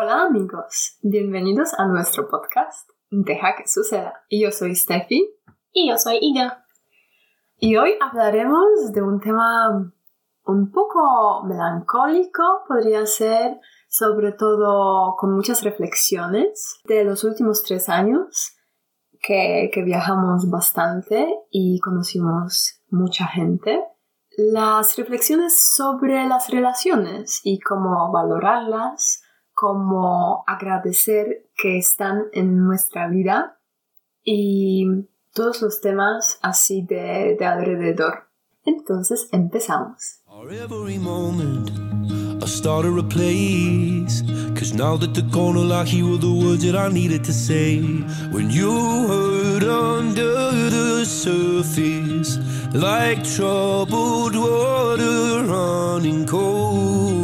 Hola amigos, bienvenidos a nuestro podcast Deja que suceda. Yo soy Steffi. Y yo soy Iga. Y hoy hablaremos de un tema un poco melancólico, podría ser, sobre todo con muchas reflexiones de los últimos tres años que, que viajamos bastante y conocimos mucha gente. Las reflexiones sobre las relaciones y cómo valorarlas, cómo agradecer que están en nuestra vida y todos los temas así de, de alrededor. Entonces empezamos. Cause now that the corner lock, you were the words that I needed to say. When you hurt under the surface, like troubled water running cold.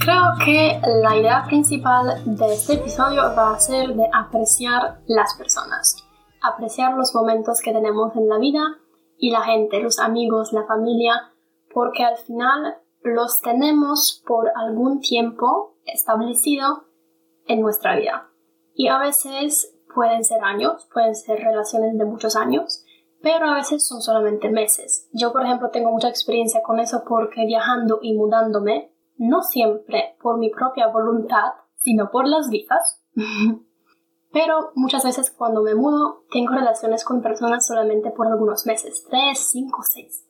Creo que la idea principal de este episodio va a ser de apreciar las personas, apreciar los momentos que tenemos en la vida y la gente, los amigos, la familia, porque al final los tenemos por algún tiempo establecido en nuestra vida. Y a veces pueden ser años, pueden ser relaciones de muchos años, pero a veces son solamente meses. Yo, por ejemplo, tengo mucha experiencia con eso porque viajando y mudándome, no siempre por mi propia voluntad, sino por las visas, Pero muchas veces cuando me mudo tengo relaciones con personas solamente por algunos meses, 3, 5, 6.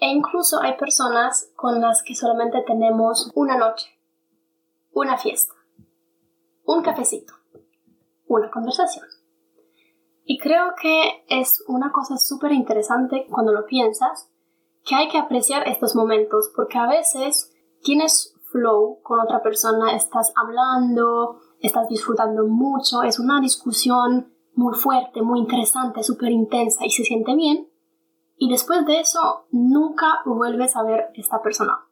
E incluso hay personas con las que solamente tenemos una noche, una fiesta, un cafecito, una conversación. Y creo que es una cosa súper interesante cuando lo piensas, que hay que apreciar estos momentos, porque a veces tienes flow con otra persona, estás hablando, estás disfrutando mucho, es una discusión muy fuerte, muy interesante, súper intensa y se siente bien. Y después de eso, nunca vuelves a ver esta persona.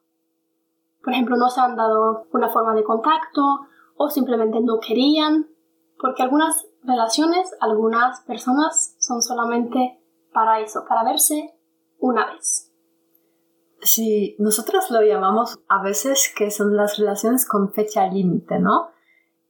Por ejemplo, no se han dado una forma de contacto o simplemente no querían, porque algunas relaciones, algunas personas son solamente para eso, para verse una vez. Sí, nosotros lo llamamos a veces que son las relaciones con fecha límite, ¿no?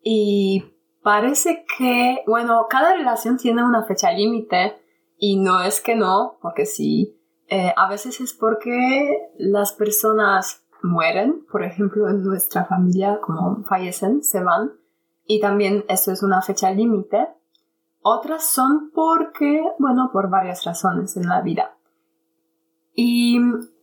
Y parece que, bueno, cada relación tiene una fecha límite y no es que no, porque sí, eh, a veces es porque las personas mueren, por ejemplo, en nuestra familia, como fallecen, se van, y también esto es una fecha límite. Otras son porque, bueno, por varias razones en la vida. Y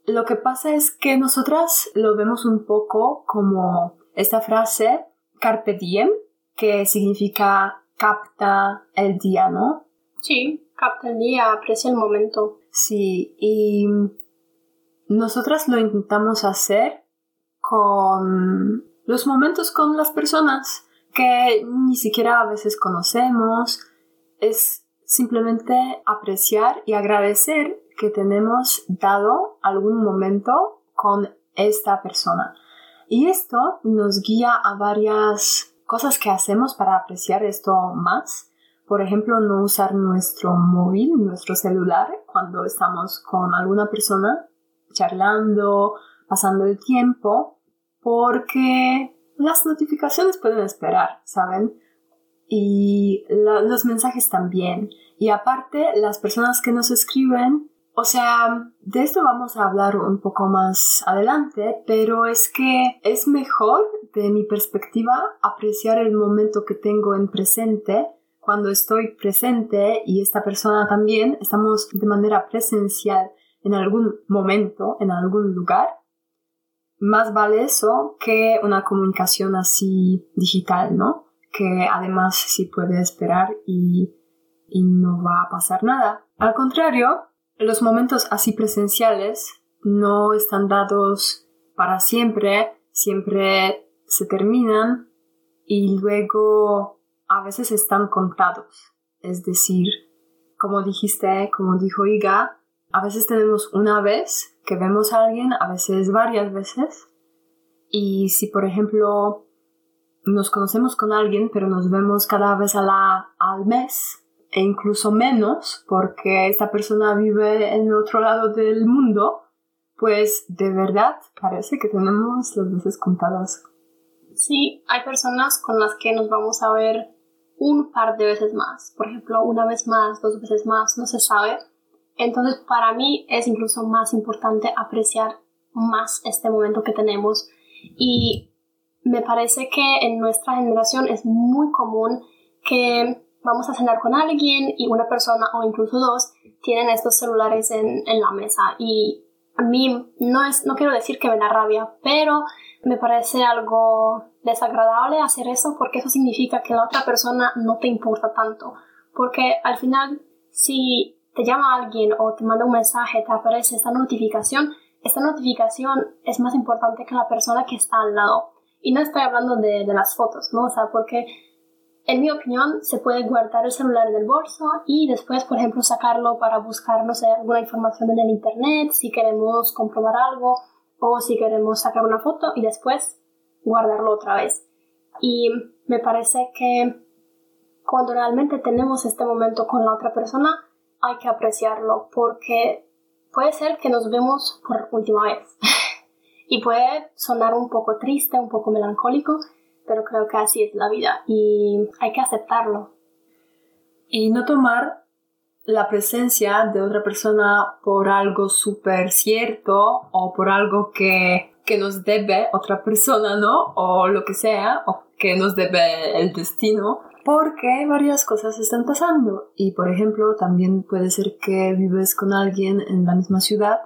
lo que pasa es que nosotras lo vemos un poco como esta frase carpe diem, que significa capta el día, ¿no? Sí, capta el día, aprecia el momento. Sí, y nosotras lo intentamos hacer con los momentos con las personas que ni siquiera a veces conocemos. Es simplemente apreciar y agradecer que tenemos dado algún momento con esta persona. Y esto nos guía a varias cosas que hacemos para apreciar esto más. Por ejemplo, no usar nuestro móvil, nuestro celular, cuando estamos con alguna persona charlando, pasando el tiempo, porque las notificaciones pueden esperar, ¿saben? Y los mensajes también. Y aparte, las personas que nos escriben o sea, de esto vamos a hablar un poco más adelante, pero es que es mejor, de mi perspectiva, apreciar el momento que tengo en presente cuando estoy presente y esta persona también, estamos de manera presencial en algún momento, en algún lugar. Más vale eso que una comunicación así digital, ¿no? Que además sí puede esperar y, y no va a pasar nada. Al contrario, los momentos así presenciales no están dados para siempre, siempre se terminan y luego a veces están contados. Es decir, como dijiste, como dijo Iga, a veces tenemos una vez que vemos a alguien, a veces varias veces. Y si, por ejemplo, nos conocemos con alguien, pero nos vemos cada vez al mes, e incluso menos porque esta persona vive en otro lado del mundo, pues de verdad parece que tenemos las veces contadas. Sí, hay personas con las que nos vamos a ver un par de veces más. Por ejemplo, una vez más, dos veces más, no se sabe. Entonces, para mí es incluso más importante apreciar más este momento que tenemos. Y me parece que en nuestra generación es muy común que vamos a cenar con alguien y una persona o incluso dos tienen estos celulares en, en la mesa y a mí no, es, no quiero decir que me da rabia, pero me parece algo desagradable hacer eso porque eso significa que la otra persona no te importa tanto. Porque al final, si te llama alguien o te manda un mensaje, te aparece esta notificación, esta notificación es más importante que la persona que está al lado. Y no estoy hablando de, de las fotos, ¿no? O sea, porque en mi opinión, se puede guardar el celular en el bolso y después, por ejemplo, sacarlo para buscar, no sé, alguna información en el internet, si queremos comprobar algo o si queremos sacar una foto y después guardarlo otra vez. Y me parece que cuando realmente tenemos este momento con la otra persona, hay que apreciarlo porque puede ser que nos vemos por última vez. y puede sonar un poco triste, un poco melancólico, pero creo que así es la vida y hay que aceptarlo. Y no tomar la presencia de otra persona por algo súper cierto o por algo que, que nos debe otra persona, ¿no? O lo que sea, que nos debe el destino, porque varias cosas están pasando. Y por ejemplo, también puede ser que vives con alguien en la misma ciudad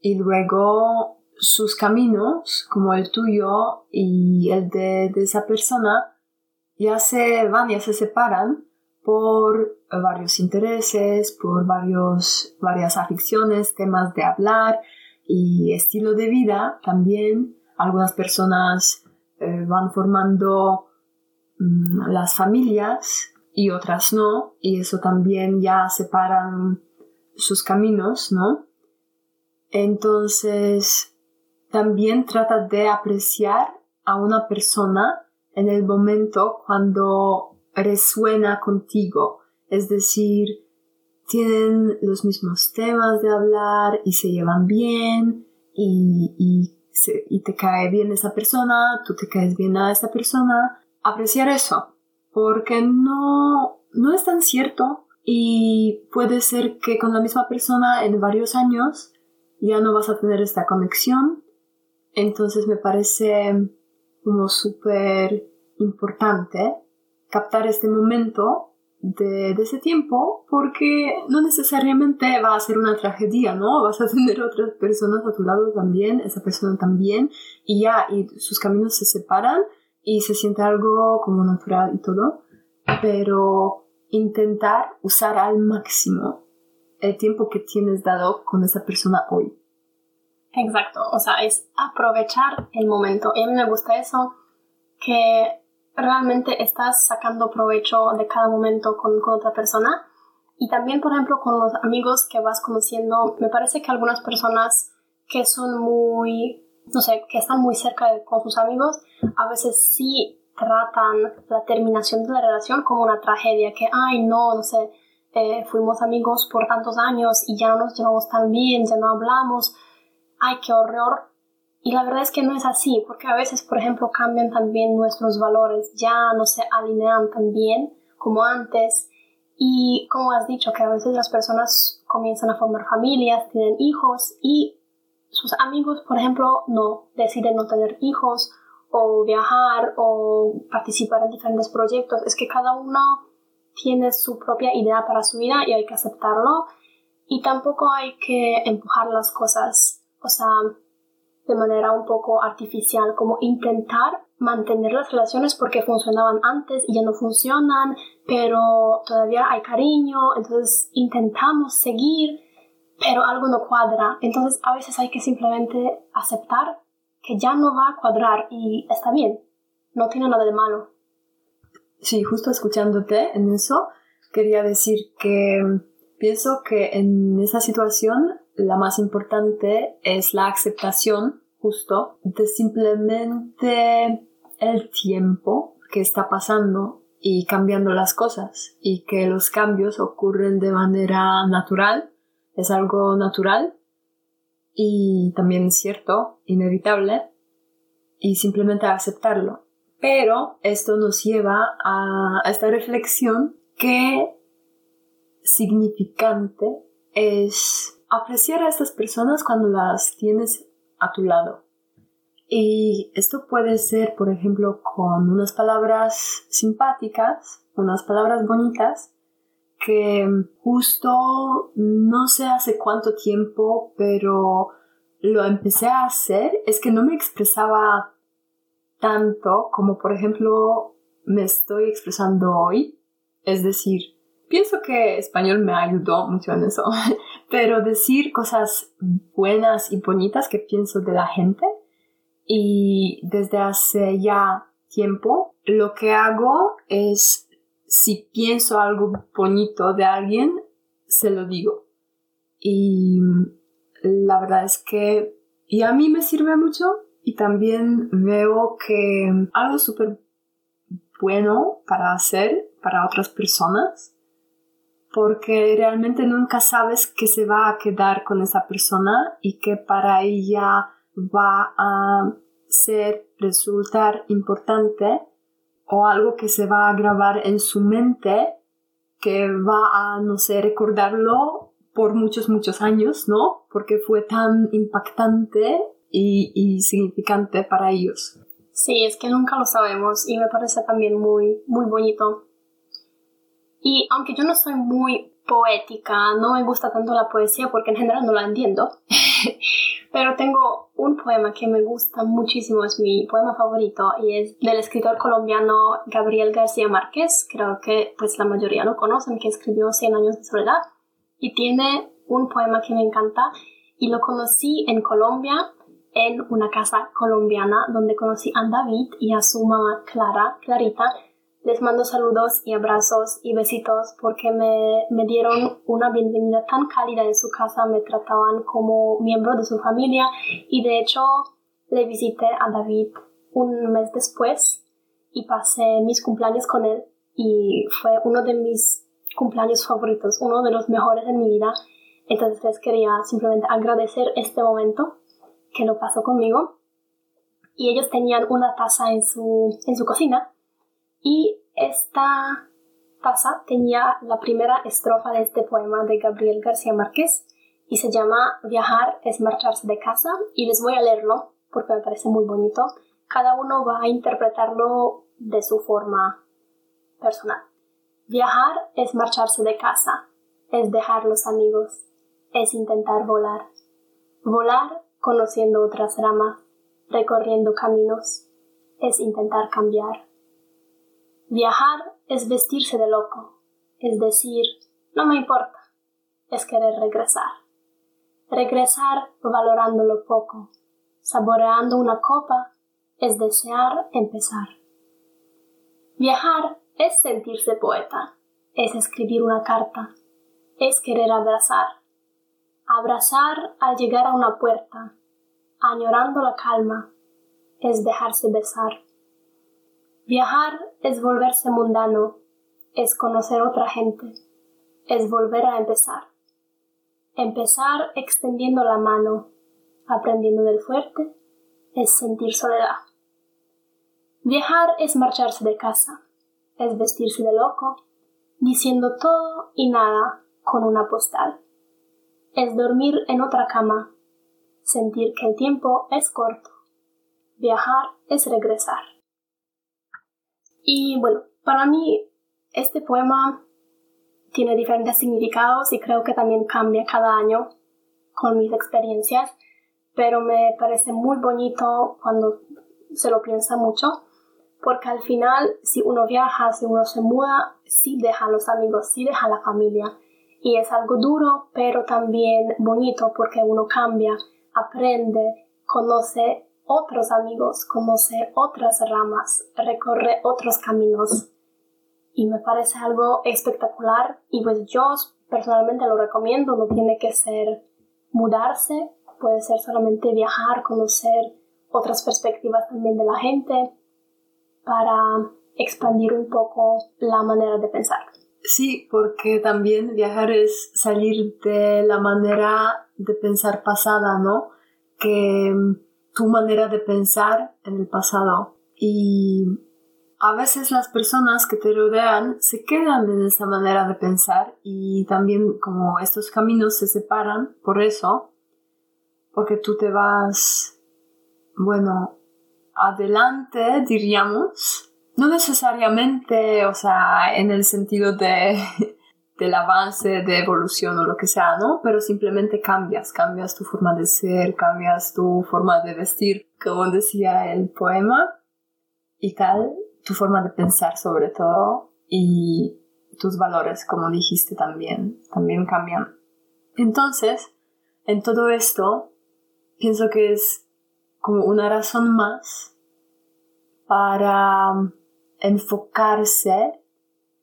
y luego sus caminos, como el tuyo y el de, esa persona, ya se van, ya se separan por varios intereses, por varios, varias aficiones, temas de hablar y estilo de vida también. Algunas personas eh, van formando mm, las familias y otras no, y eso también ya separan sus caminos, ¿no? Entonces, también trata de apreciar a una persona en el momento cuando resuena contigo. Es decir, tienen los mismos temas de hablar y se llevan bien y, y, te cae bien esa persona, tú te caes bien a esa persona. Apreciar eso, porque no, no es tan cierto y puede ser que con la misma persona en varios años ya no vas a tener esta conexión entonces me parece como súper importante captar este momento de, ese tiempo porque no necesariamente va a ser una tragedia, ¿no? Vas a tener otras personas a tu lado también, esa persona también, y ya, y sus caminos se separan y se siente algo como natural y todo, pero intentar usar al máximo el tiempo que tienes dado con esa persona hoy. Exacto, o sea, es aprovechar el momento. A mí me gusta eso, que realmente estás sacando provecho de cada momento con, con otra persona. Y también, por ejemplo, con los amigos que vas conociendo, me parece que algunas personas que son muy, no sé, que están muy cerca de, con sus amigos, a veces sí tratan la terminación de la relación como una tragedia, que, ay, no, no sé, eh, fuimos amigos por tantos años y ya no nos llevamos tan bien, ya no hablamos ay, qué horror. Y la verdad es que no es así, porque a veces, por ejemplo, cambian también nuestros valores, ya no se alinean tan bien como antes. Y como has dicho, que a veces las personas comienzan a formar familias, tienen hijos y sus amigos, por ejemplo, no deciden no tener hijos o viajar o participar en diferentes proyectos. Es que cada uno tiene su propia idea para su vida y hay que aceptarlo. Y tampoco hay que empujar las cosas o sea, de manera un poco artificial, como intentar mantener las relaciones porque funcionaban antes y ya no funcionan, pero todavía hay cariño, entonces intentamos seguir, pero algo no cuadra. Entonces a veces hay que simplemente aceptar que ya no va a cuadrar y está bien, no tiene nada de malo. Sí, justo escuchándote en eso, quería decir que pienso que en esa situación la más importante es la aceptación justo de simplemente el tiempo que está pasando y cambiando las cosas y que los cambios ocurren de manera natural, es algo natural y también cierto, inevitable, y simplemente aceptarlo. Pero esto nos lleva a esta reflexión que significante es apreciar a estas personas cuando las tienes a tu lado. Y esto puede ser, por ejemplo, con unas palabras simpáticas, unas palabras bonitas, que justo no sé hace cuánto tiempo, pero lo empecé a hacer, es que no me expresaba tanto como, por ejemplo, me estoy expresando hoy. Es decir, pienso que español me ayudó mucho en eso, pero decir cosas buenas y bonitas que pienso de la gente y desde hace ya tiempo lo que hago es si pienso algo bonito de alguien, se lo digo. Y la verdad es que y a mí me sirve mucho y también veo que algo súper bueno para hacer para otras personas porque realmente nunca sabes qué se va a quedar con esa persona y que para ella va a ser, resultar importante o algo que se va a grabar en su mente que va a, no sé, recordarlo por muchos, muchos años, ¿no? Porque fue tan impactante y, y significante para ellos. Sí, es que nunca lo sabemos y me parece también muy, muy bonito y aunque yo no soy muy poética, no me gusta tanto la poesía porque en general no la entiendo, pero tengo un poema que me gusta muchísimo, es mi poema favorito y es del escritor colombiano Gabriel García Márquez, creo que pues la mayoría lo conocen, que escribió Cien años de soledad y tiene un poema que me encanta y lo conocí en Colombia en una casa colombiana donde conocí a David y a su mamá Clara, Clarita, les mando saludos y abrazos y besitos porque me, me, dieron una bienvenida tan cálida en su casa, me trataban como miembro de su familia y de hecho le visité a David un mes después y pasé mis cumpleaños con él y fue uno de mis cumpleaños favoritos, uno de los mejores en mi vida. Entonces les quería simplemente agradecer este momento que lo pasó conmigo. Y ellos tenían una taza en su, en su cocina y esta taza tenía la primera estrofa de este poema de Gabriel García Márquez y se llama Viajar es marcharse de casa y les voy a leerlo porque me parece muy bonito. Cada uno va a interpretarlo de su forma personal. Viajar es marcharse de casa, es dejar los amigos, es intentar volar. Volar conociendo otras ramas, recorriendo caminos, es intentar cambiar. Viajar es vestirse de loco, es decir, no me importa, es querer regresar. Regresar valorando lo poco, saboreando una copa, es desear empezar. Viajar es sentirse poeta, es escribir una carta, es querer abrazar. Abrazar al llegar a una puerta, añorando la calma, es dejarse besar. Viajar es volverse mundano, es conocer otra gente, es volver a empezar. Empezar extendiendo la mano, aprendiendo del fuerte, es sentir soledad. Viajar es marcharse de casa, es vestirse de loco, diciendo todo y nada con una postal. Es dormir en otra cama, sentir que el tiempo es corto. Viajar es regresar. Y bueno, para mí este poema tiene diferentes significados y creo que también cambia cada año con mis experiencias, pero me parece muy bonito cuando se lo piensa mucho, porque al final si uno viaja, si uno se muda, sí deja a los amigos, sí deja a la familia. Y es algo duro, pero también bonito porque uno cambia, aprende, conoce otros amigos, conoce otras ramas, recorre otros caminos. Y me parece algo espectacular y pues yo personalmente lo recomiendo, no tiene que ser mudarse, puede ser solamente viajar, conocer otras perspectivas también de la gente para expandir un poco la manera de pensar. Sí, porque también viajar es salir de la manera de pensar pasada, ¿no? Que tu manera de pensar en el pasado. Y a veces las personas que te rodean se quedan en esa manera de pensar y también como estos caminos se separan por eso, porque tú te vas, bueno, adelante, diríamos, no necesariamente, o sea, en el sentido de del avance, de evolución o lo que sea, ¿no? Pero simplemente cambias, cambias tu forma de ser, cambias tu forma de vestir, como decía el poema, y tal, tu forma de pensar sobre todo, y tus valores, como dijiste también, también cambian. Entonces, en todo esto, pienso que es como una razón más para enfocarse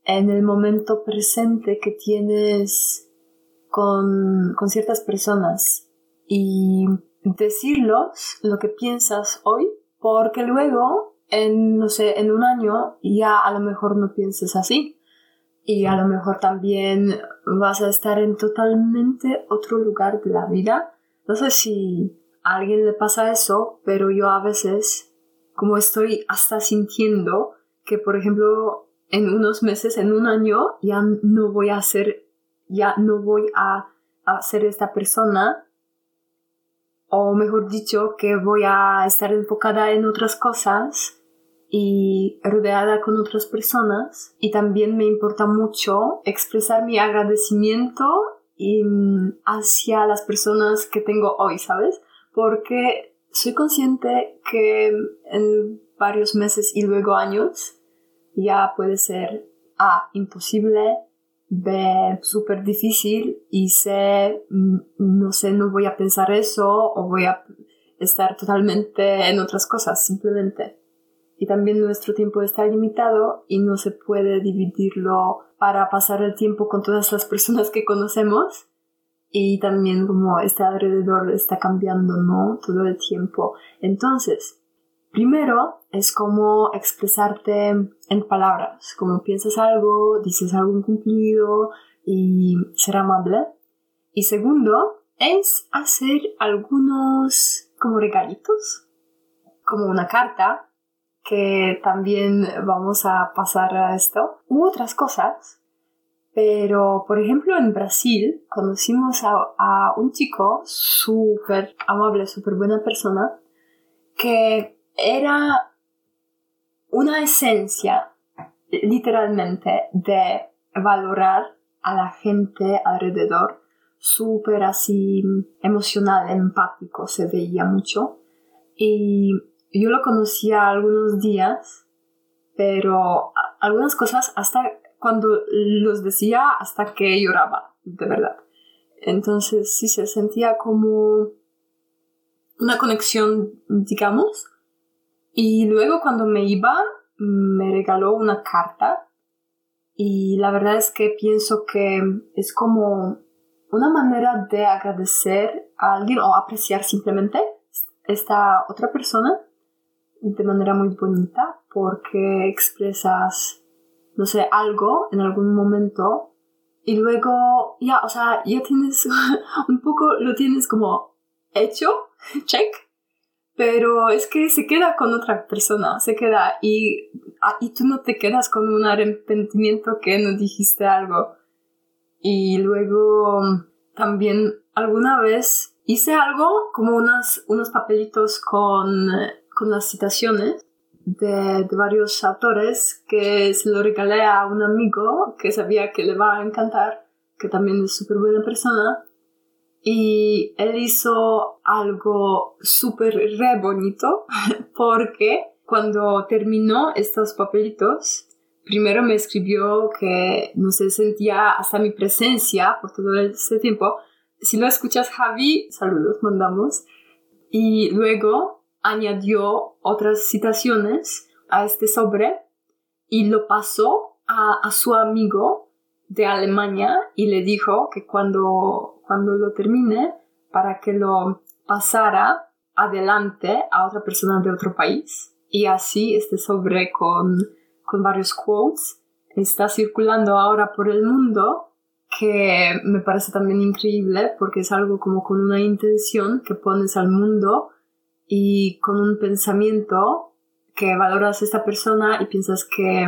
en el momento presente que tienes con, con ciertas personas y decirlos lo que piensas hoy, porque luego, en, no sé, en un año ya a lo mejor no pienses así. Y a lo mejor también vas a estar en totalmente otro lugar de la vida. No sé si a alguien le pasa eso, pero yo a veces, como estoy hasta sintiendo que, por ejemplo, en unos meses, en un año, ya no voy a ser, ya no voy a, ser esta persona, o mejor dicho, que voy a estar enfocada en otras cosas y rodeada con otras personas. Y también me importa mucho expresar mi agradecimiento hacia las personas que tengo hoy, ¿sabes? Porque soy consciente que en varios meses y luego años ya puede ser A, imposible, B, súper difícil y C, mm, no sé, no voy a pensar eso o voy a estar totalmente en otras cosas, simplemente. Y también nuestro tiempo está limitado y no se puede dividirlo para pasar el tiempo con todas las personas que conocemos. Y también como este alrededor está cambiando, ¿no? Todo el tiempo. Entonces, Primero es como expresarte en palabras, como piensas algo, dices algo cumplido y ser amable. Y segundo es hacer algunos como regalitos, como una carta, que también vamos a pasar a esto, u otras cosas. Pero, por ejemplo, en Brasil conocimos a, a un chico súper amable, súper buena persona, que era una esencia literalmente de valorar a la gente alrededor, súper así emocional, empático, se veía mucho. Y yo lo conocía algunos días, pero algunas cosas hasta cuando los decía, hasta que lloraba, de verdad. Entonces sí se sentía como una conexión, digamos, y luego cuando me iba, me regaló una carta. Y la verdad es que pienso que es como una manera de agradecer a alguien o apreciar simplemente esta otra persona de manera muy bonita porque expresas, no sé, algo en algún momento. Y luego ya, o sea, ya tienes un poco, lo tienes como hecho, check, pero es que se queda con otra persona, se queda y, ah, y tú no te quedas con un arrepentimiento que no dijiste algo. Y luego también alguna vez hice algo como unas, unos papelitos con, con las citaciones de, de, varios autores que se lo regalé a un amigo que sabía que le va a encantar, que también es súper buena persona y él hizo algo súper re bonito porque cuando terminó estos papelitos, primero me escribió que no se sentía hasta mi presencia por todo ese tiempo. Si lo escuchas, Javi, saludos, mandamos. Y luego añadió otras citaciones a este sobre y lo pasó a, a su amigo de Alemania y le dijo que cuando cuando lo termine para que lo pasara adelante a otra persona de otro país. Y así este sobre con, con varios quotes está circulando ahora por el mundo que me parece también increíble porque es algo como con una intención que pones al mundo y con un pensamiento que valoras a esta persona y piensas que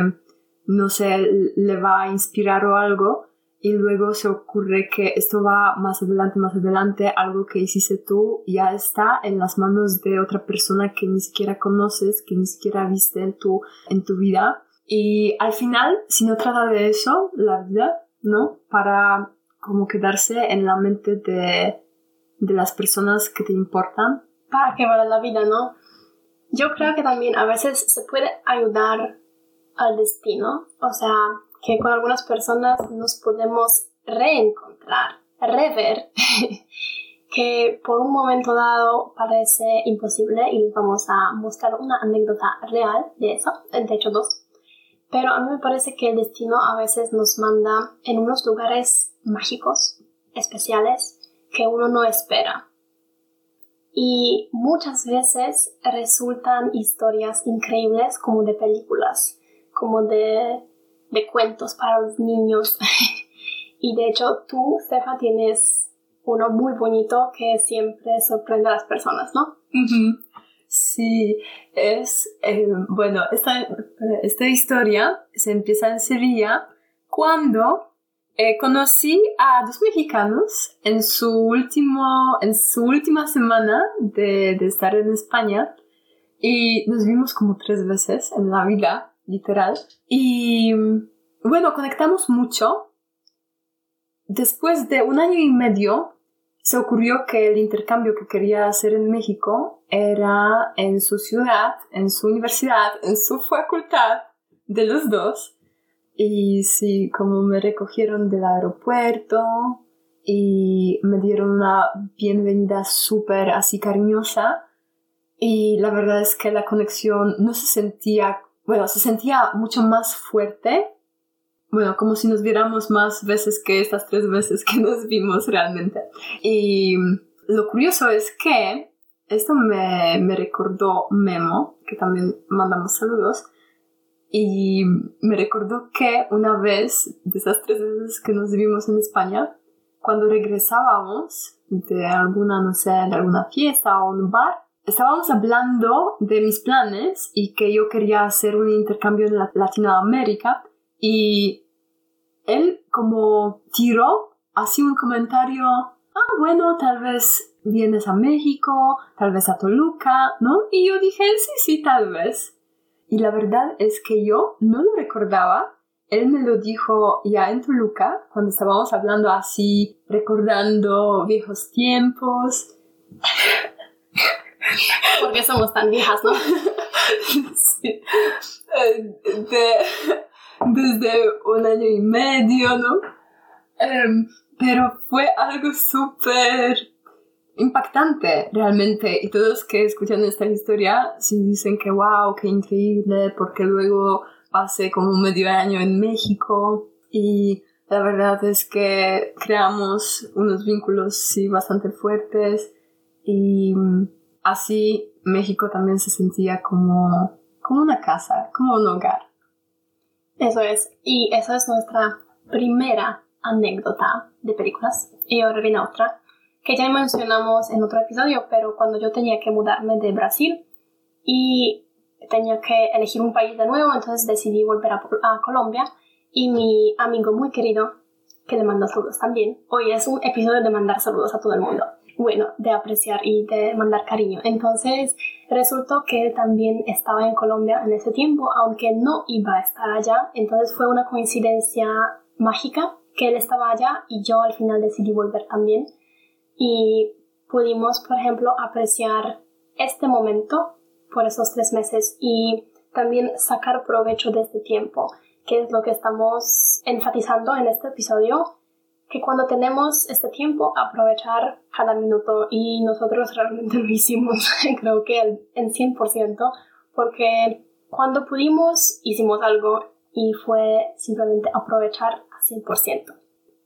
no sé, le va a inspirar o algo y luego se ocurre que esto va más adelante, más adelante, algo que hiciste tú ya está en las manos de otra persona que ni siquiera conoces, que ni siquiera viste en tu, en tu vida. Y al final, si no trata de eso, la vida, ¿no? Para como quedarse en la mente de, de las personas que te importan. Para que vale la vida, ¿no? Yo creo que también a veces se puede ayudar al destino, o sea, que con algunas personas nos podemos reencontrar, rever, que por un momento dado parece imposible y les vamos a mostrar una anécdota real de eso, de hecho dos. Pero a mí me parece que el destino a veces nos manda en unos lugares mágicos, especiales, que uno no espera. Y muchas veces resultan historias increíbles como de películas, como de de cuentos para los niños. y de hecho tú, Stefa, tienes uno muy bonito que siempre sorprende a las personas, ¿no? Sí, es, eh, bueno, esta, esta historia se empieza en Sevilla cuando eh, conocí a dos mexicanos en su, último, en su última semana de, de estar en España y nos vimos como tres veces en la vida literal. Y bueno, conectamos mucho. Después de un año y medio, se ocurrió que el intercambio que quería hacer en México era en su ciudad, en su universidad, en su facultad de los dos. Y sí, como me recogieron del aeropuerto y me dieron una bienvenida súper así cariñosa. Y la verdad es que la conexión no se sentía bueno, se sentía mucho más fuerte. Bueno, como si nos viéramos más veces que estas tres veces que nos vimos realmente. Y lo curioso es que esto me, me recordó Memo, que también mandamos saludos, y me recordó que una vez, de esas tres veces que nos vimos en España, cuando regresábamos de alguna, no sé, de alguna fiesta o un bar, estábamos hablando de mis planes y que yo quería hacer un intercambio en Latinoamérica y él como tiró así un comentario, ah, bueno, tal vez vienes a México, tal vez a Toluca, ¿no? Y yo dije, sí, sí, tal vez. Y la verdad es que yo no lo recordaba. Él me lo dijo ya en Toluca, cuando estábamos hablando así, recordando viejos tiempos. Porque somos tan viejas, ¿no? sí. Eh, desde un año y medio, ¿no? Em, pero fue algo súper impactante realmente y todos que escuchan esta historia sí dicen que wow, qué increíble porque luego pasé como medio año en México y la verdad es que creamos unos vínculos sí bastante fuertes y así México también se sentía como, como una casa, como un hogar. Eso es, y esa es nuestra primera anécdota de películas. Y ahora viene otra, que ya mencionamos en otro episodio, pero cuando yo tenía que mudarme de Brasil y tenía que elegir un país de nuevo, entonces decidí volver a, Colombia y mi amigo muy querido, que le mando saludos también, hoy es un episodio de mandar saludos a todo el mundo bueno, de apreciar y de mandar cariño. Entonces resultó que él también estaba en Colombia en ese tiempo, aunque no iba a estar allá. Entonces fue una coincidencia mágica que él estaba allá y yo al final decidí volver también. Y pudimos, por ejemplo, apreciar este momento por esos tres meses y también sacar provecho de este tiempo, que es lo que estamos enfatizando en este episodio, que cuando tenemos este tiempo, aprovechar cada minuto y nosotros realmente lo hicimos, creo que en 100%, porque cuando pudimos hicimos algo y fue simplemente aprovechar a 100%.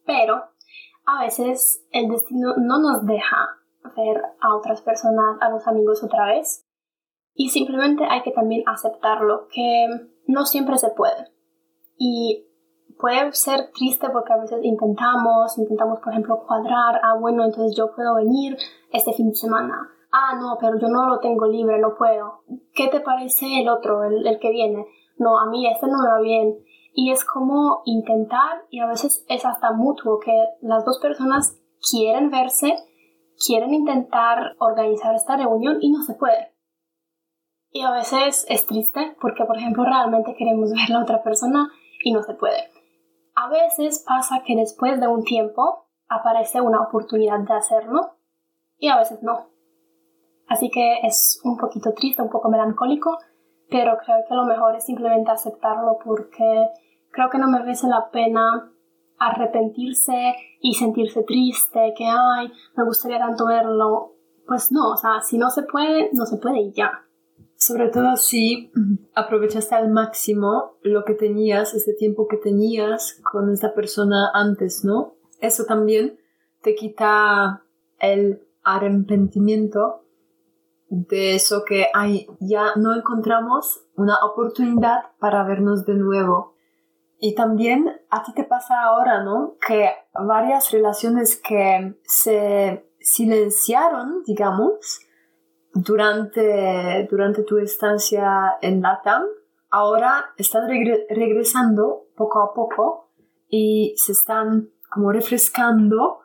Pero a veces el destino no nos deja ver a otras personas, a los amigos otra vez. Y simplemente hay que también aceptarlo, que no siempre se puede. Y puede ser triste porque a veces intentamos, intentamos por ejemplo cuadrar, ah bueno, entonces yo puedo venir este fin de semana. Ah, no, pero yo no lo tengo libre, no puedo. ¿Qué te parece el otro, el, el que viene? No, a mí este no me va bien. Y es como intentar, y a veces es hasta mutuo, que las dos personas quieren verse, quieren intentar organizar esta reunión y no se puede. Y a veces es triste porque, por ejemplo, realmente queremos ver a la otra persona y no se puede. A veces pasa que después de un tiempo aparece una oportunidad de hacerlo y a veces no. Así que es un poquito triste, un poco melancólico, pero creo que lo mejor es simplemente aceptarlo porque creo que no merece la pena arrepentirse y sentirse triste, que ay, me gustaría tanto verlo. Pues no, o sea, si no se puede, no se puede y ya. Sobre todo si aprovechaste al máximo lo que tenías, ese tiempo que tenías con esa persona antes, ¿no? Eso también te quita el arrepentimiento de eso que ay, ya no encontramos una oportunidad para vernos de nuevo. Y también a ti te pasa ahora, ¿no? Que varias relaciones que se silenciaron, digamos, durante, durante tu estancia en LATAM, ahora están regresando poco a poco y se están como refrescando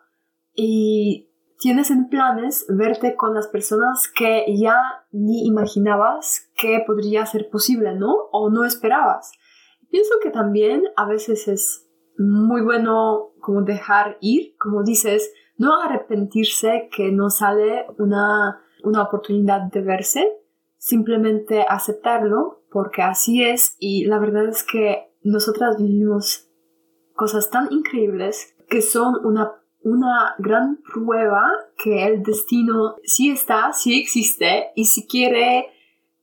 y tienes en planes verte con las personas que ya ni imaginabas que podría ser posible, ¿no? O no esperabas. Pienso que también a veces es muy bueno como dejar ir, como dices, no arrepentirse que no sale una, una oportunidad de verse, simplemente aceptarlo porque así es y la verdad es que nosotras vivimos cosas tan increíbles que son una una gran prueba que el destino sí está, sí existe y si quiere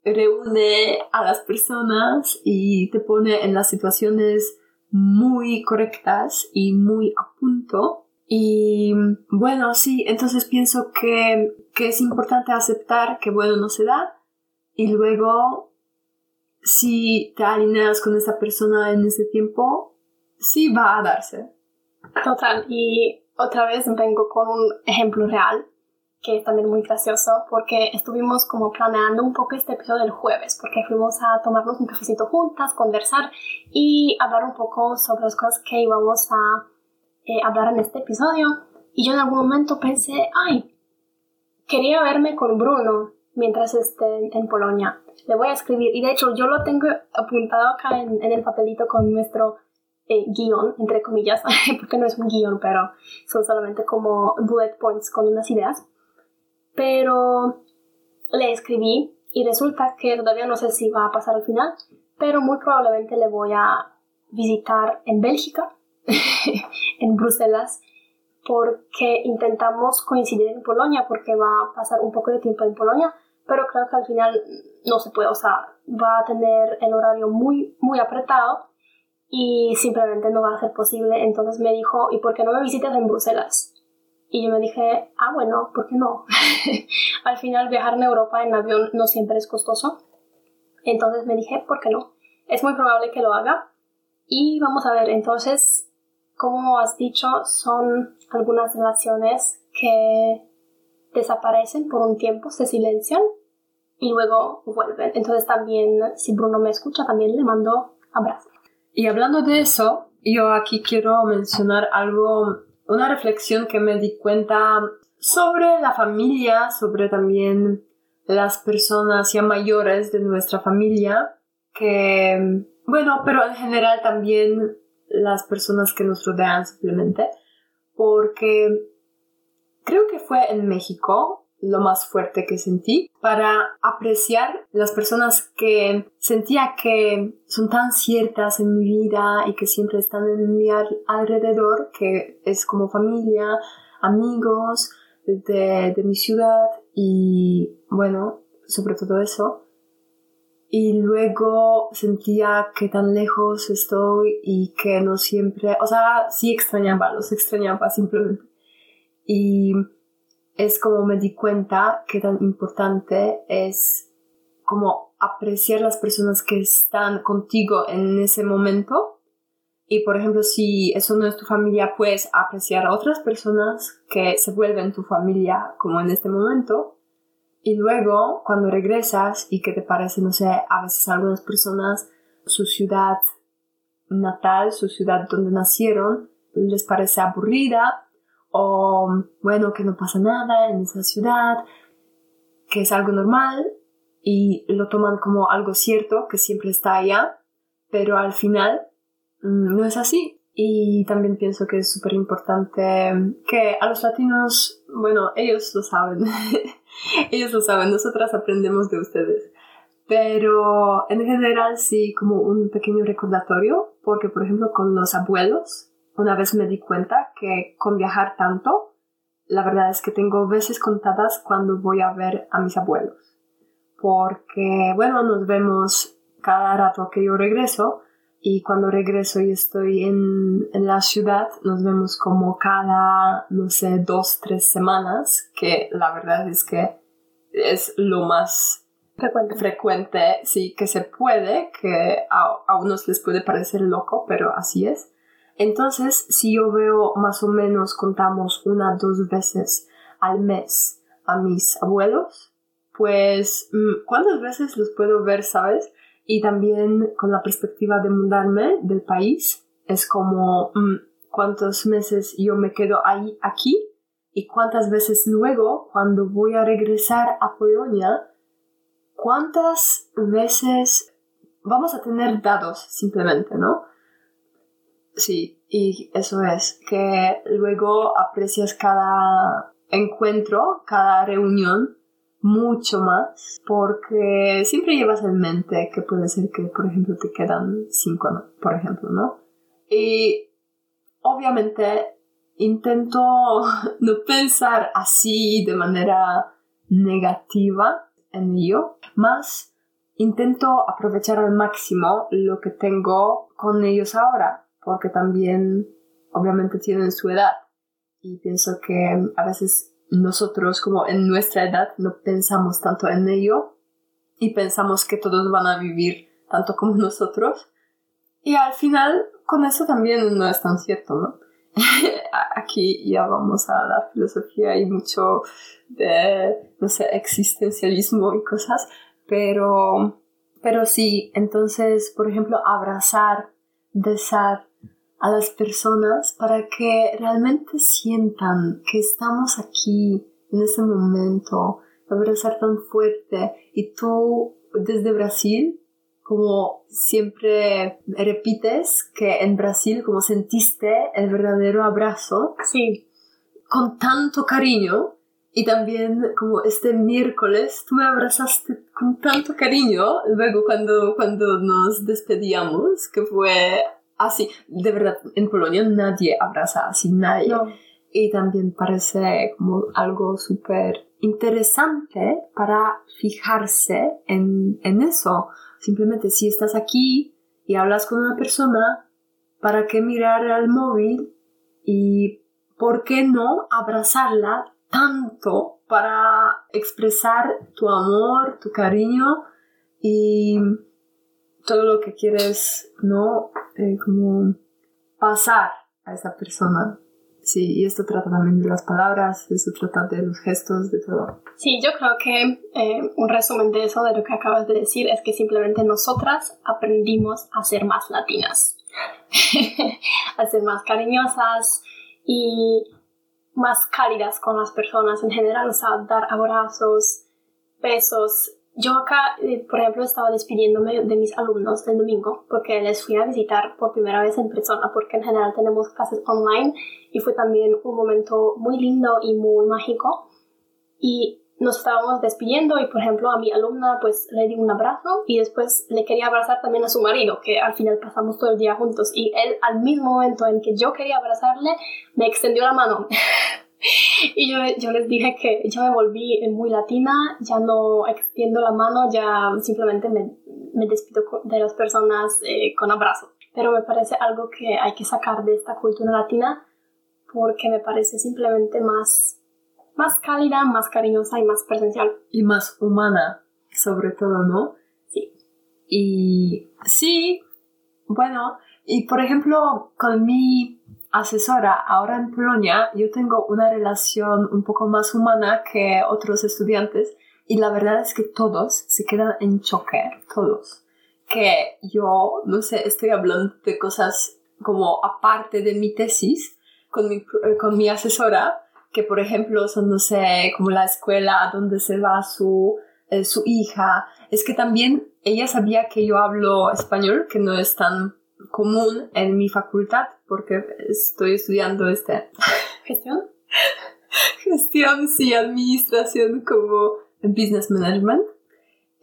reúne a las personas y te pone en las situaciones muy correctas y muy a punto. Y bueno, sí, entonces pienso que, que es importante aceptar que bueno no se da y luego si te alineas con esa persona en ese tiempo, sí va a darse. Total, y otra vez vengo con un ejemplo real que es también muy gracioso porque estuvimos como planeando un poco este episodio del jueves porque fuimos a tomarnos un cafecito juntas, conversar y hablar un poco sobre las cosas que íbamos a eh, hablar en este episodio y yo en algún momento pensé, ay, quería verme con Bruno mientras esté en, Polonia. Le voy a escribir y de hecho yo lo tengo apuntado acá en, el papelito con nuestro eh, guion, entre comillas, porque no es un guion, pero son solamente como bullet points con unas ideas. Pero le escribí y resulta que todavía no sé si va a pasar al final, pero muy probablemente le voy a visitar en Bélgica, en Bruselas, porque intentamos coincidir en Polonia, porque va a pasar un poco de tiempo en Polonia, pero creo que al final no se puede, o sea, va a tener el horario muy, muy apretado y simplemente no va a ser posible. Entonces me dijo, ¿y por qué no me visitas en Bruselas? Y yo me dije, ah, bueno, ¿por qué no? Al final viajar en Europa en avión no siempre es costoso. Entonces me dije, ¿por qué no? Es muy probable que lo haga. Y vamos a ver, entonces, como has dicho, son algunas relaciones que desaparecen por un tiempo, se silencian y luego vuelven. Entonces también, si Bruno me escucha, también le mando abrazo. Y hablando de eso, yo aquí quiero mencionar algo, una reflexión que me di cuenta sobre la familia, sobre también las personas ya mayores de nuestra familia, que, bueno, pero en general también las personas que nos rodean simplemente, porque creo que fue en México lo más fuerte que sentí para apreciar las personas que sentía que son tan ciertas en mi vida y que siempre están en mi alrededor, que es como familia, amigos de, de mi ciudad y bueno, sobre todo eso. Y luego sentía que tan lejos estoy y que no siempre, o sea, sí extrañaba, los extrañaba simplemente. Y es como me di cuenta que tan importante es como apreciar las personas que están contigo en ese momento Y por ejemplo, si eso no es tu familia, puedes apreciar a otras personas que se vuelven tu familia, como en este momento. Y luego, cuando regresas y que te parece, no sé, a veces a algunas personas, su ciudad natal, su ciudad donde nacieron, les parece aburrida o, bueno, que no pasa nada en esa ciudad, que es algo normal y lo toman como algo cierto, que siempre está allá, pero al final mm, no es así. Y también pienso que es súper importante que a los latinos, bueno, ellos lo saben, ellos lo saben, nosotras aprendemos de ustedes. Pero en general sí como un pequeño recordatorio, porque por ejemplo con los abuelos, una vez me di cuenta que con viajar tanto, la verdad es que tengo veces contadas cuando voy a ver a mis abuelos porque, bueno, nos vemos cada rato que yo regreso y cuando regreso y estoy en, en, la ciudad, nos vemos como cada, no sé, dos, tres semanas, que la verdad es que es lo más frecuente, frecuente sí, que se puede, que a, a unos les puede parecer loco, pero así es. Entonces, si yo veo más o menos, contamos una, dos veces al mes a mis abuelos, pues, mm, ¿cuántas veces los puedo ver, sabes? Y también con la perspectiva de mudarme del país, es como mm, cuántos meses yo me quedo ahí, aquí, y cuántas veces luego, cuando voy a regresar a Polonia, cuántas veces vamos a tener dados simplemente, ¿no? Sí, y eso es, que luego aprecias cada encuentro, cada reunión mucho más porque siempre llevas en mente que puede ser que, por ejemplo, te quedan cinco, por ejemplo, ¿no? Y obviamente intento no pensar así de manera negativa en ello, más intento aprovechar al máximo lo que tengo con ellos ahora, porque también obviamente tienen su edad. Y pienso que a veces nosotros como en nuestra edad no pensamos tanto en ello y pensamos que todos van a vivir tanto como nosotros. Y al final con eso también no es tan cierto, ¿no? Aquí ya vamos a la filosofía y mucho de, no sé, existencialismo y cosas, pero, pero sí, entonces, por ejemplo, abrazar, besar, a las personas para que realmente sientan que estamos aquí en ese momento, abrazar tan fuerte. Y tú desde Brasil como siempre repites que en Brasil como sentiste el verdadero abrazo sí. con tanto cariño y también como este miércoles tú me abrazaste con tanto cariño luego cuando cuando nos despedíamos que fue así, de verdad, en Polonia nadie abraza así, nadie. Y también parece como algo súper interesante para fijarse en, en eso. Simplemente si estás aquí y hablas con una persona, ¿para qué mirar al móvil? Y ¿por qué no abrazarla tanto para expresar tu amor, tu cariño y todo lo que quieres, ¿no? Eh, como pasar a esa persona. Sí, y esto trata también de las palabras, esto trata de los gestos, de todo. Sí, yo creo que eh, un resumen de eso, de lo que acabas de decir, es que simplemente nosotras aprendimos a ser más latinas, a ser más cariñosas y más cálidas con las personas en general, o sea, dar abrazos, besos, yo acá, eh, por ejemplo, estaba despidiéndome de mis alumnos el domingo porque les fui a visitar por primera vez en persona porque en general tenemos clases online y fue también un momento muy lindo y muy mágico. Y nos estábamos despidiendo y por ejemplo a mi alumna pues le di un abrazo y después le quería abrazar también a su marido que al final pasamos todo el día juntos. Y él al mismo momento en que yo quería abrazarle me extendió la mano y yo, yo, les dije que yo me volví muy latina, ya no extiendo la mano, ya simplemente me, me despido de las personas eh, con abrazo. Pero me parece algo que hay que sacar de esta cultura latina porque me parece simplemente más, más cálida, más cariñosa y más presencial. Y más humana, sobre todo, ¿no? Sí. Y sí, bueno, Y por ejemplo, con mi asesora ahora en Polonia, yo tengo una relación un poco más humana que otros estudiantes y la verdad es que todos se quedan en choque, todos. Que yo, no sé, estoy hablando de cosas como aparte de mi tesis con mi, con mi asesora, que por ejemplo son, no sé, como la escuela donde se va su, eh, su hija. Es que también ella sabía que yo hablo español, que no es tan común en mi facultad, porque estoy estudiando este... ¿Gestión? Gestión, sí, administración como business management.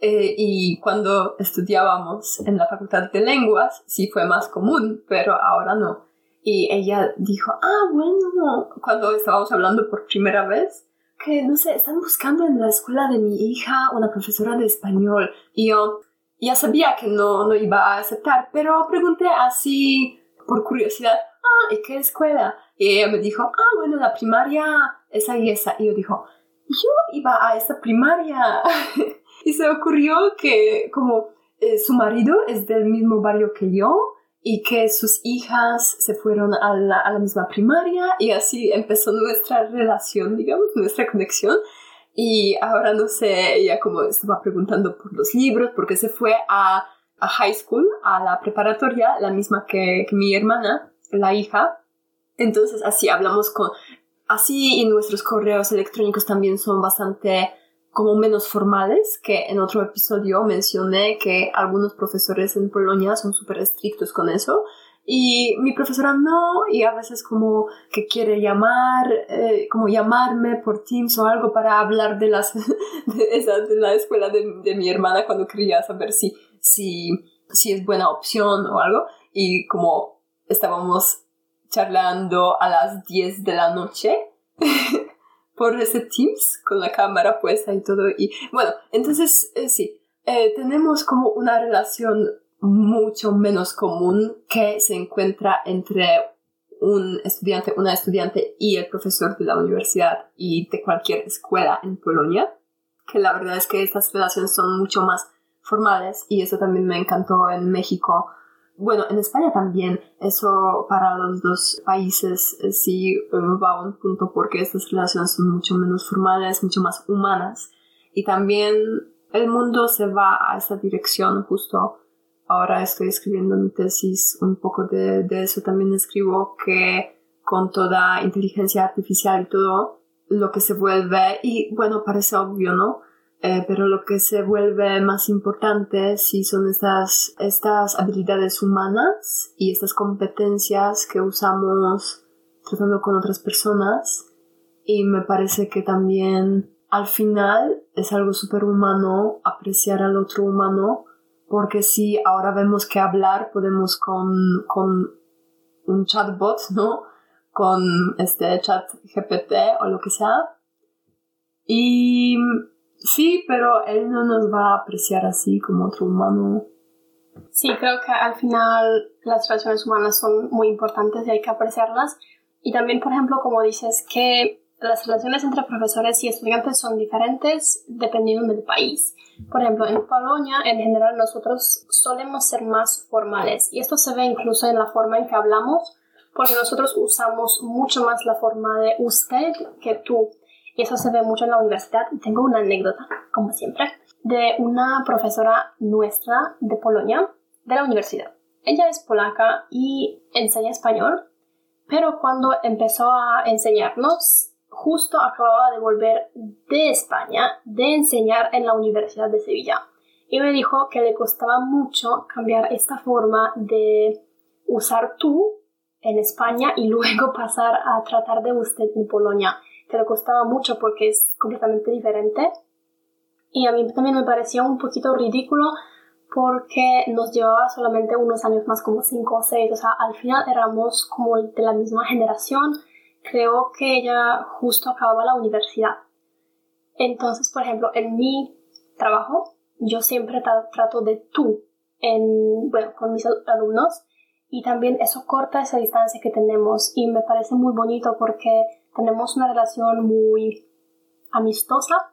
Eh, y cuando estudiábamos en la facultad de lenguas, sí fue más común, pero ahora no. Y ella dijo, ah, bueno, cuando estábamos hablando por primera vez, que no sé, están buscando en la escuela de mi hija una profesora de español. Y yo ya sabía que no, no iba a aceptar, pero pregunté así por curiosidad, ah, ¿y qué escuela? Y ella me dijo, ah, bueno, la primaria, esa y esa. Y yo dijo, yo iba a esa primaria. y se ocurrió que como eh, su marido es del mismo barrio que yo, y que sus hijas se fueron a la, a la, misma primaria y así empezó nuestra relación, digamos, nuestra conexión. Y ahora no sé, ella como estaba preguntando por los libros, porque se fue a, a high school, a la preparatoria, la misma que, que mi hermana, la hija. Entonces así hablamos con, así y nuestros correos electrónicos también son bastante como menos formales, que en otro episodio mencioné que algunos profesores en Polonia son súper estrictos con eso. Y mi profesora no, y a veces como que quiere llamar, eh, como llamarme por Teams o algo para hablar de, las, de, esa, de la escuela de, de, mi hermana cuando quería saber si, si, si es buena opción o algo. Y como estábamos charlando a las 10 de la noche, por ese Teams con la cámara puesta y todo. Y bueno, entonces eh, sí, eh, tenemos como una relación mucho menos común que se encuentra entre un estudiante, una estudiante y el profesor de la universidad y de cualquier escuela en Polonia, que la verdad es que estas relaciones son mucho más formales y eso también me encantó en México bueno, en España también, eso para los dos países eh, sí eh, va a un punto porque estas relaciones son mucho menos formales, mucho más humanas. Y también el mundo se va a esa dirección justo. Ahora estoy escribiendo mi tesis un poco de, de eso. También escribo que con toda inteligencia artificial y todo, lo que se vuelve, y bueno, parece obvio, ¿no? Eh, pero lo que se vuelve más importante sí son estas, estas habilidades humanas y estas competencias que usamos tratando con otras personas y me parece que también al final es algo súper humano apreciar al otro humano porque si ahora vemos que hablar podemos con, con un chatbot, ¿no? Con este chat GPT o lo que sea. Y Sí, pero él no nos va a apreciar así como otro humano. Sí, creo que al final las relaciones humanas son muy importantes y hay que apreciarlas. Y también, por ejemplo, como dices, que las relaciones entre profesores y estudiantes son diferentes dependiendo del país. Por ejemplo, en Polonia, en general, nosotros solemos ser más formales y esto se ve incluso en la forma en que hablamos, porque nosotros usamos mucho más la forma de usted que tú. Y eso se ve mucho en la universidad. Tengo una anécdota, como siempre, de una profesora nuestra de Polonia, de la universidad. Ella es polaca y enseña español, pero cuando empezó a enseñarnos, justo acababa de volver de España de enseñar en la Universidad de Sevilla. Y me dijo que le costaba mucho cambiar esta forma de usar tú en España y luego pasar a tratar de usted en Polonia que le costaba mucho porque es completamente diferente. Y a mí también me parecía un poquito ridículo porque nos llevaba solamente unos años más, como 5 o 6. O sea, al final éramos como de la misma generación. Creo que ella justo acababa la universidad. Entonces, por ejemplo, en mi trabajo, yo siempre trato de tú en, bueno, con mis alumnos y también eso corta esa distancia que tenemos y me parece muy bonito porque tenemos una relación muy amistosa,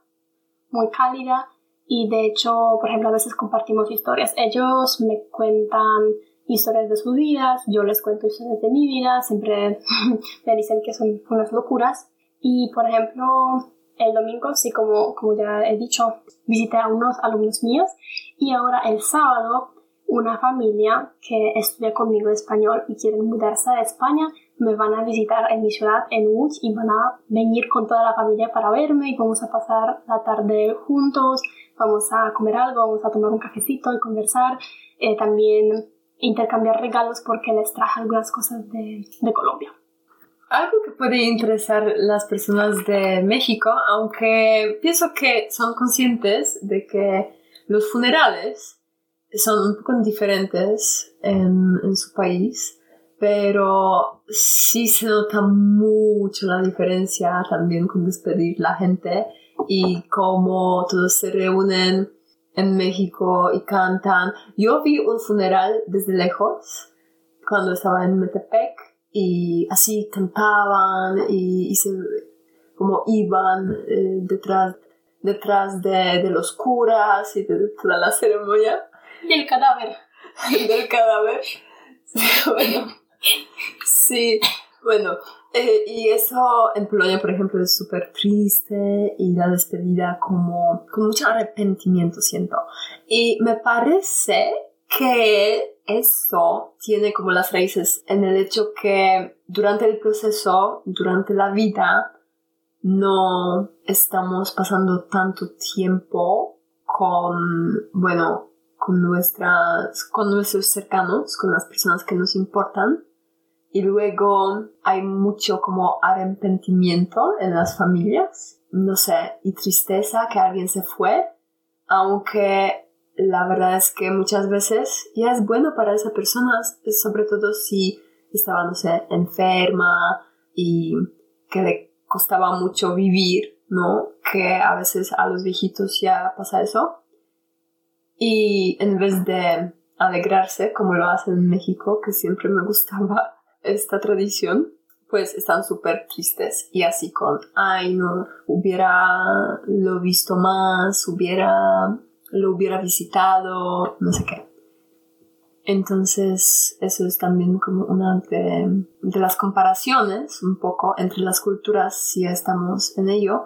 muy cálida y de hecho, por ejemplo, a veces compartimos historias. Ellos me cuentan historias de sus vidas, yo les cuento historias de mi vida, siempre me dicen que son unas locuras. Y por ejemplo, el domingo, sí, como, como ya he dicho, visité a unos alumnos míos y ahora el sábado una familia que estudia conmigo español y quieren mudarse a España me van a visitar en mi ciudad, en Uch, y van a venir con toda la familia para verme y vamos a pasar la tarde juntos, vamos a comer algo, vamos a tomar un cafecito y conversar, eh, también intercambiar regalos porque les traje algunas cosas de, de Colombia. Algo que puede interesar las personas de México, aunque pienso que son conscientes de que los funerales son un poco diferentes en, en su país, pero sí se nota mucho la diferencia también con despedir la gente y cómo todos se reúnen en México y cantan. Yo vi un funeral desde lejos cuando estaba en Metepec y así cantaban y, se, como iban eh, detrás, detrás de, de, los curas y de toda la ceremonia. Del cadáver. Del cadáver. bueno. Sí, bueno, eh, y eso en Polonia, por ejemplo, es súper triste y la despedida como con mucho arrepentimiento, siento. Y me parece que eso tiene como las raíces en el hecho que durante el proceso, durante la vida, no estamos pasando tanto tiempo con, bueno, con nuestras, con nuestros cercanos, con las personas que nos importan y luego hay mucho como arrepentimiento en las familias, no sé, y tristeza que alguien se fue, aunque la verdad es que muchas veces ya es bueno para esa persona, sobre todo si estaba, no sé, enferma y que le costaba mucho vivir, ¿no? Que a veces a los viejitos ya pasa eso. Y en vez de alegrarse, como lo hacen en México, que siempre me gustaba, esta tradición, pues están súper tristes y así con, ay, no, hubiera lo visto más, hubiera, lo hubiera visitado, no sé qué. Entonces, eso es también como una de, de las comparaciones un poco entre las culturas, si estamos en ello.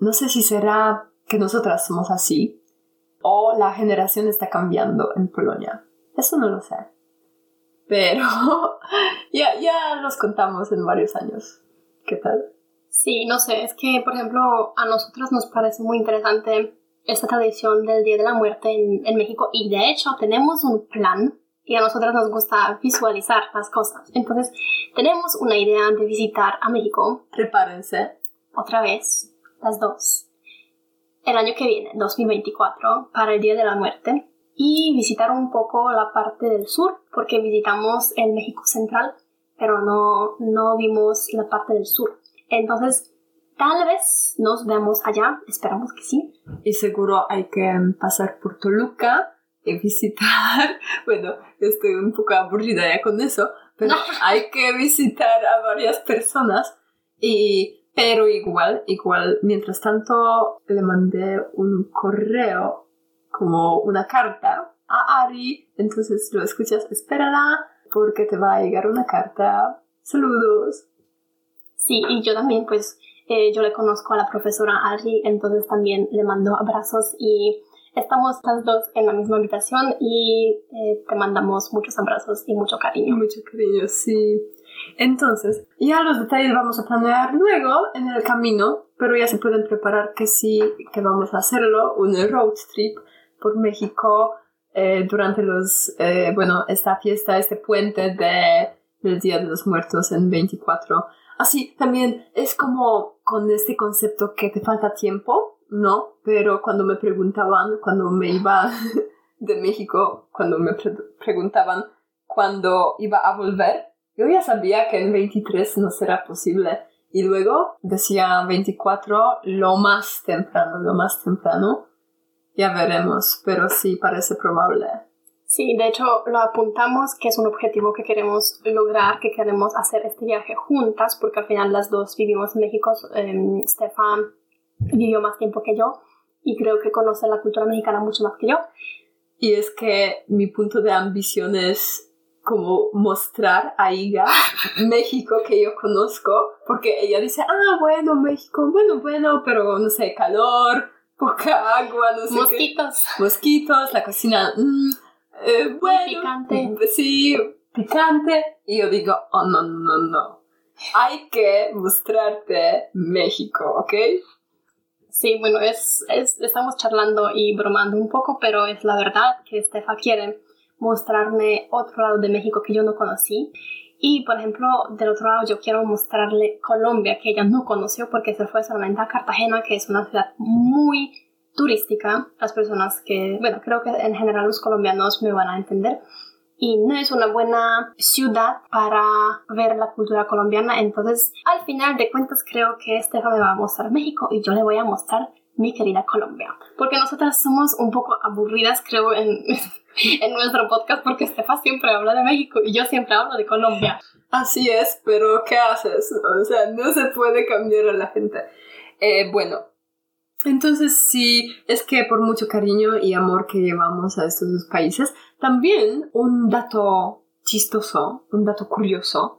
No sé si será que nosotras somos así o la generación está cambiando en Polonia. Eso no lo sé pero ya, ya los contamos en varios años. ¿Qué tal? Sí, no sé, es que, por ejemplo, a nosotras nos parece muy interesante esta tradición del Día de la Muerte en, en México y de hecho tenemos un plan y a nosotras nos gusta visualizar las cosas. Entonces, tenemos una idea de visitar a México. Prepárense. Otra vez, las dos. El año que viene, 2024, para el Día de la Muerte y visitar un poco la parte del sur, porque visitamos el México Central, pero no, no vimos la parte del sur. Entonces, tal vez nos vemos allá, esperamos que sí. Y seguro hay que pasar por Toluca y visitar, bueno, estoy un poco aburrida ya con eso, pero hay que visitar a varias personas y pero igual, igual, mientras tanto le mandé un correo como una carta a Ari. Entonces lo escuchas, espérala, porque te va a llegar una carta. Saludos. Sí, y yo también, pues, eh, yo le conozco a la profesora Ari, entonces también le mando abrazos y estamos las dos en la misma habitación y eh, te mandamos muchos abrazos y mucho cariño. Mucho cariño, sí. Entonces, ya los detalles vamos a planear luego en el camino, pero ya se pueden preparar que sí, que vamos a hacerlo, un road trip por México eh, durante los, eh, bueno, esta fiesta, este puente de, del Día de los Muertos en 24. Así, también es como con este concepto que te falta tiempo, ¿no? Pero cuando me preguntaban, cuando me iba de México, cuando me preguntaban cuándo iba a volver, yo ya sabía que en 23 no será posible. Y luego decía 24 lo más temprano, lo más temprano. Ya veremos, pero sí parece probable. Sí, de hecho lo apuntamos que es un objetivo que queremos lograr, que queremos hacer este viaje juntas, porque al final las dos vivimos en México. Eh, Stefan vivió más tiempo que yo y creo que conoce la cultura mexicana mucho más que yo. Y es que mi punto de ambición es como mostrar a Iga México que yo conozco, porque ella dice, ah, bueno, México, bueno, bueno, pero no sé, calor, poca agua, no sé. Mosquitos. Mosquitos, la cocina, mm, eh, bueno. picante. Sí, picante. Y yo digo, oh, no, no, no. Hay que mostrarte México, ¿ok? Sí, bueno, es, es, estamos charlando y bromando un poco, pero es la verdad que Estefa quiere mostrarme otro lado de México que yo no conocí. Y, por ejemplo, del otro lado yo quiero mostrarle Colombia, que ella no conoció porque se fue solamente a Cartagena, que es una ciudad muy turística. Las personas que, bueno, creo que en general los colombianos me van a entender. Y no es una buena ciudad para ver la cultura colombiana. Entonces, al final de cuentas, creo que Estefa me va a mostrar México y yo le voy a mostrar mi querida Colombia. Porque nosotras somos un poco aburridas, creo, en, en nuestro podcast porque Estefa siempre habla de México y yo siempre hablo de Colombia. Así es, pero ¿qué haces? O sea, no se puede cambiar a la gente. Eh, bueno, entonces sí, es que por mucho cariño y amor que llevamos a estos dos países, también un dato chistoso, un dato curioso,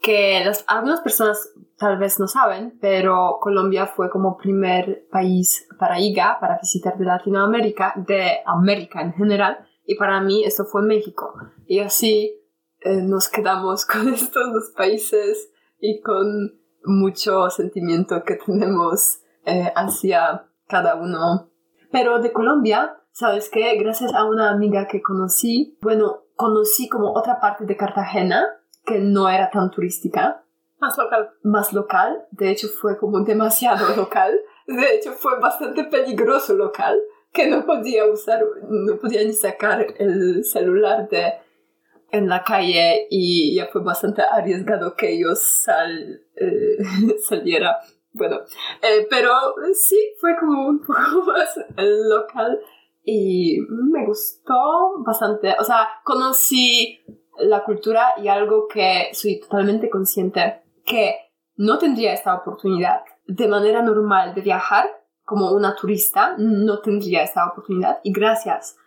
que algunas personas tal vez no saben, pero Colombia fue como primer país para IGA, para visitar de Latinoamérica, de América en general, y para mí eso fue México. Y así eh, nos quedamos con estos dos países y con mucho sentimiento que tenemos eh, hacia cada uno. Pero de Colombia, ¿sabes qué? Gracias a una amiga que conocí, bueno, conocí como otra parte de Cartagena que no era tan turística. Más local. Más local. De hecho, fue como demasiado local. De hecho, fue bastante peligroso local que no podía usar, no podía ni sacar el celular de en la calle y ya fue bastante arriesgado que yo sal, eh, saliera. Bueno, eh, pero sí, fue como un poco más local y me gustó bastante. O sea, conocí la cultura y algo que soy totalmente consciente que no tendría esta oportunidad de manera normal de viajar como una turista no tendría esta oportunidad y gracias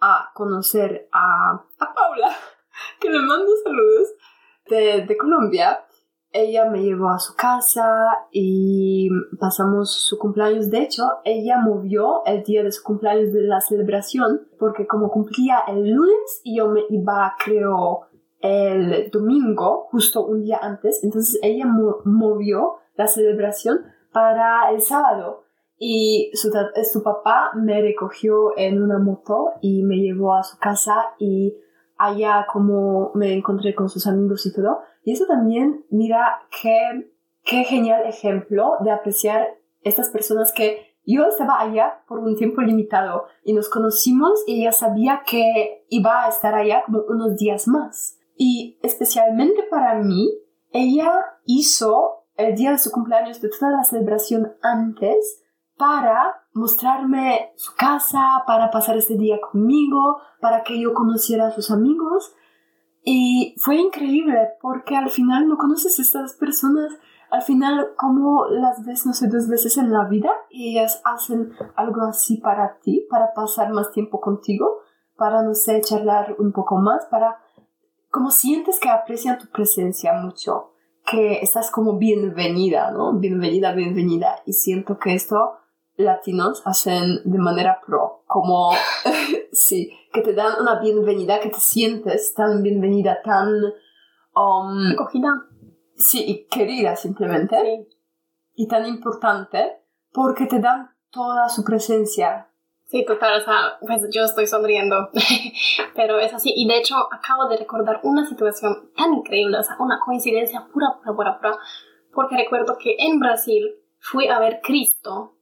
a conocer a, a Paula, que le mando saludos de, de Colombia, ella me llevó a su casa y pasamos su cumpleaños. De hecho, ella movió el día de su cumpleaños de la celebración porque como cumplía el lunes y yo me iba, creo, el domingo, justo un día antes, entonces ella movió la celebración para el sábado. Y su, su papá me recogió en una moto y me llevó a su casa y allá como me encontré con sus amigos y todo. Y eso también, mira, qué, qué genial ejemplo de apreciar estas personas que yo estaba allá por un tiempo limitado y nos conocimos y ella sabía que iba a estar allá como unos días más. Y especialmente para mí, ella hizo el día de su cumpleaños de toda la celebración antes para mostrarme su casa, para pasar ese día conmigo, para que yo conociera a sus amigos. Y fue increíble porque al final no conoces a estas personas, al final como las ves, no sé, dos veces en la vida y ellas hacen algo así para ti, para pasar más tiempo contigo, para, no sé, charlar un poco más, para como sientes que aprecian tu presencia mucho, que estás como bienvenida, ¿no? Bienvenida, bienvenida. Y siento que esto latinos hacen de manera pro, como, sí, que te dan una bienvenida, que te sientes tan bienvenida, tan... Um, Acogida. Sí, y querida simplemente. Sí. Y tan importante porque te dan toda su presencia. Sí, total, o sea, pues yo estoy sonriendo, pero es así. Y de hecho, acabo de recordar una situación tan increíble, o sea, una coincidencia pura, pura, pura, pura, porque recuerdo que en Brasil fui a ver Cristo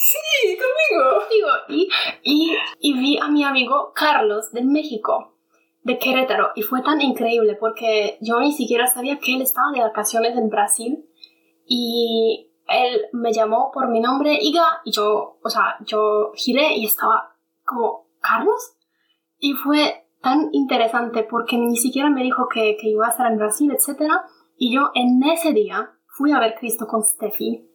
Sí, conmigo. y, y, y vi a mi amigo Carlos de México, de Querétaro, y fue tan increíble porque yo ni siquiera sabía que él estaba de vacaciones en Brasil y él me llamó por mi nombre, Iga, y yo, o sea, yo giré y estaba como, ¿Carlos? Y fue tan interesante porque ni siquiera me dijo que, que iba a estar en Brasil, etc. Y yo en ese día fui a ver Cristo con Steffi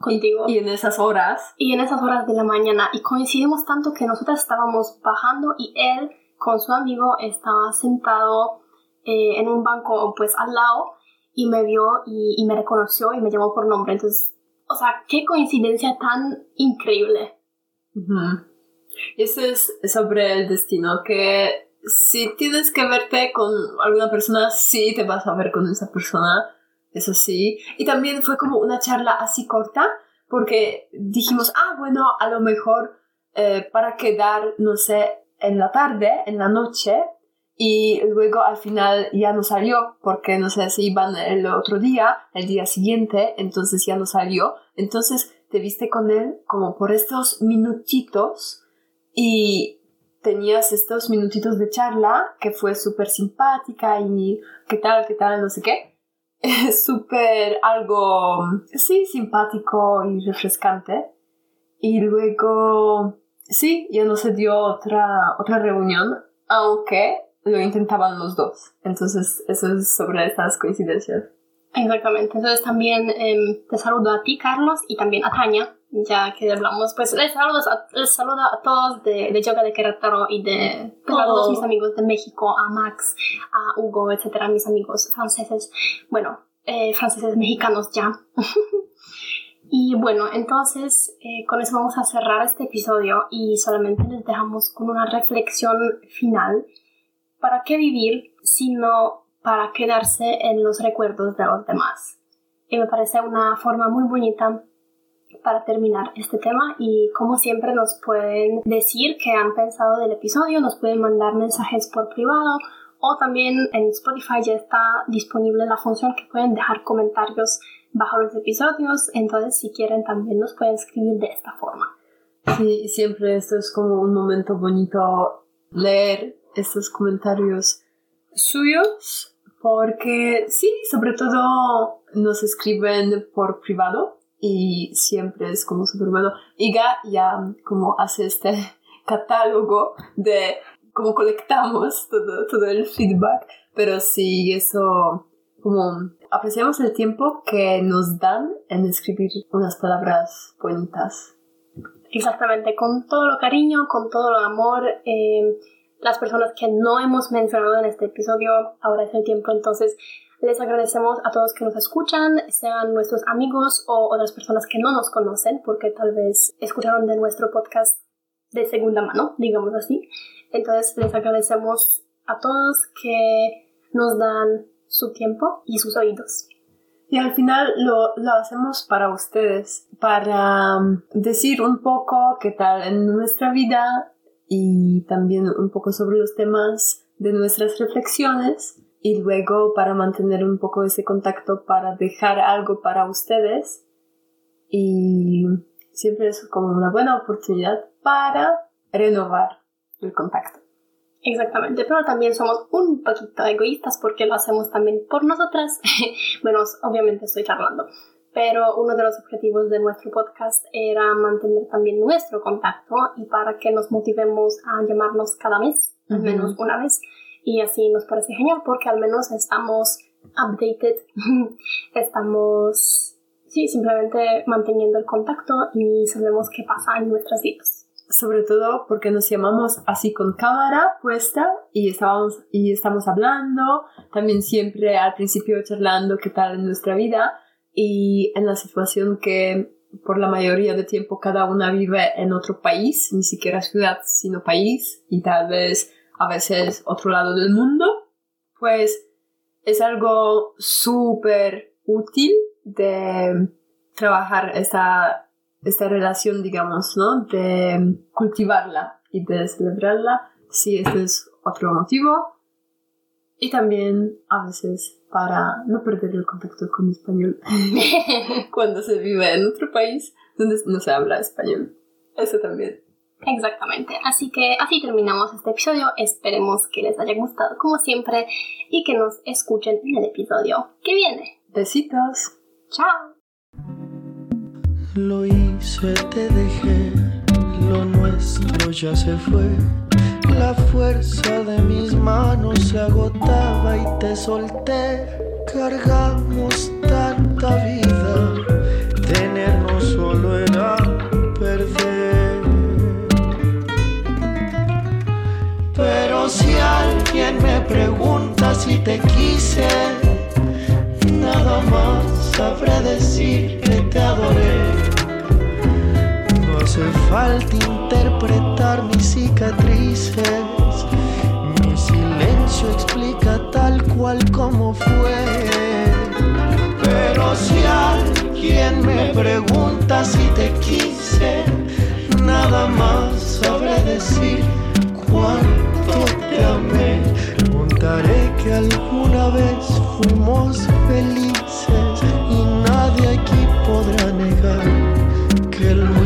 contigo. Y en esas horas. Y en esas horas de la mañana. Y coincidimos tanto que nosotras estábamos bajando y él con su amigo estaba sentado eh, en un banco pues al lado y me vio y, me reconoció y me llamó por nombre. Entonces, o sea, qué coincidencia tan increíble. Eso es sobre el destino, que si tienes que verte con alguna persona, sí te vas a ver con esa persona, eso sí. Y también fue como una charla así corta, porque dijimos, ah, bueno, a lo mejor eh, para quedar, no sé, en la tarde, en la noche, y luego al final ya no salió porque no sé si iban el otro día, el día siguiente, entonces ya no salió. Entonces te viste con él como por estos minutitos y tenías estos minutitos de charla que fue súper simpática y qué tal, qué tal, no sé qué. súper algo, sí, simpático y refrescante. Y luego, sí, ya no se dio otra, otra reunión, aunque lo intentaban los dos. Entonces, eso es sobre estas coincidencias. Exactamente. Entonces también em, te saludo a ti, Carlos, y también a Tania, ya que hablamos. Pues les saludo a, les saludo a todos de, de Yoga de Querétaro y de pues, a todos mis amigos de México, a Max, a Hugo, etcétera, mis amigos franceses. Bueno, eh, franceses mexicanos ya. y bueno, entonces eh, con eso vamos a cerrar este episodio y solamente les dejamos con una reflexión final ¿para qué vivir sino para quedarse en los recuerdos de los demás? Y me parece una forma muy bonita para terminar este tema y como siempre nos pueden decir qué han pensado del episodio, nos pueden mandar mensajes por privado o también en Spotify ya está disponible la función que pueden dejar comentarios bajo los episodios, entonces si quieren también nos pueden escribir de esta forma. Sí, siempre esto es como un momento bonito leer estos comentarios suyos porque sí, sobre todo nos escriben por privado y siempre es como súper bueno. Iga ya como hace este catálogo de cómo colectamos todo, todo el feedback, pero sí, eso como apreciamos el tiempo que nos dan en escribir unas palabras bonitas. Exactamente, con todo lo cariño, con todo el amor. Eh, las personas que no hemos mencionado en este episodio. Ahora es el tiempo, entonces les agradecemos a todos que nos escuchan, sean nuestros amigos o otras personas que no nos conocen, porque tal vez escucharon de nuestro podcast de segunda mano, digamos así. Entonces les agradecemos a todos que nos dan su tiempo y sus oídos. Y al final lo, lo, hacemos para ustedes, para um, decir un poco qué tal en nuestra vida y también un poco sobre los temas de nuestras reflexiones y luego para mantener un poco ese contacto para dejar algo para ustedes y siempre es como una buena oportunidad para renovar el contacto. Exactamente, pero también somos un poquito egoístas porque lo hacemos también por nosotras. bueno, obviamente estoy charlando, pero uno de los objetivos de nuestro podcast era mantener también nuestro contacto y para que nos motivemos a llamarnos cada mes, al menos una vez. Y así nos parece genial porque al menos estamos updated, estamos, sí, simplemente manteniendo el contacto y sabemos qué pasa en nuestras vidas. Sobre todo porque nos llamamos así con cámara puesta y, estábamos, y estamos hablando, también siempre al principio charlando qué tal en nuestra vida y en la situación que por la mayoría de tiempo cada una vive en otro país, ni siquiera ciudad, sino país, y tal vez a veces otro lado del mundo, pues es algo súper útil de trabajar esta, esta relación, digamos, ¿no? De cultivarla y de celebrarla, si este es otro motivo. Y también a veces para no perder el contacto con español cuando se vive en otro país donde no se habla español. Eso también. Exactamente. Así que así terminamos este episodio. Esperemos que les haya gustado como siempre y que nos escuchen en el episodio que viene. Besitos. Chao. Lo hice, te dejé, lo nuestro ya se fue. La fuerza de mis manos se agotaba y te solté. Cargamos tanta vida, tenernos solo era Si alguien me pregunta si te quise. Nada más sabré decir que te adoré. No hace falta interpretar mis cicatrices. Mi silencio explica tal cual como fue. Pero si alguien me pregunta si te quise, nada más sabré decir cuánto amé. Contaré que alguna vez fuimos felices y nadie aquí podrá negar que intenté.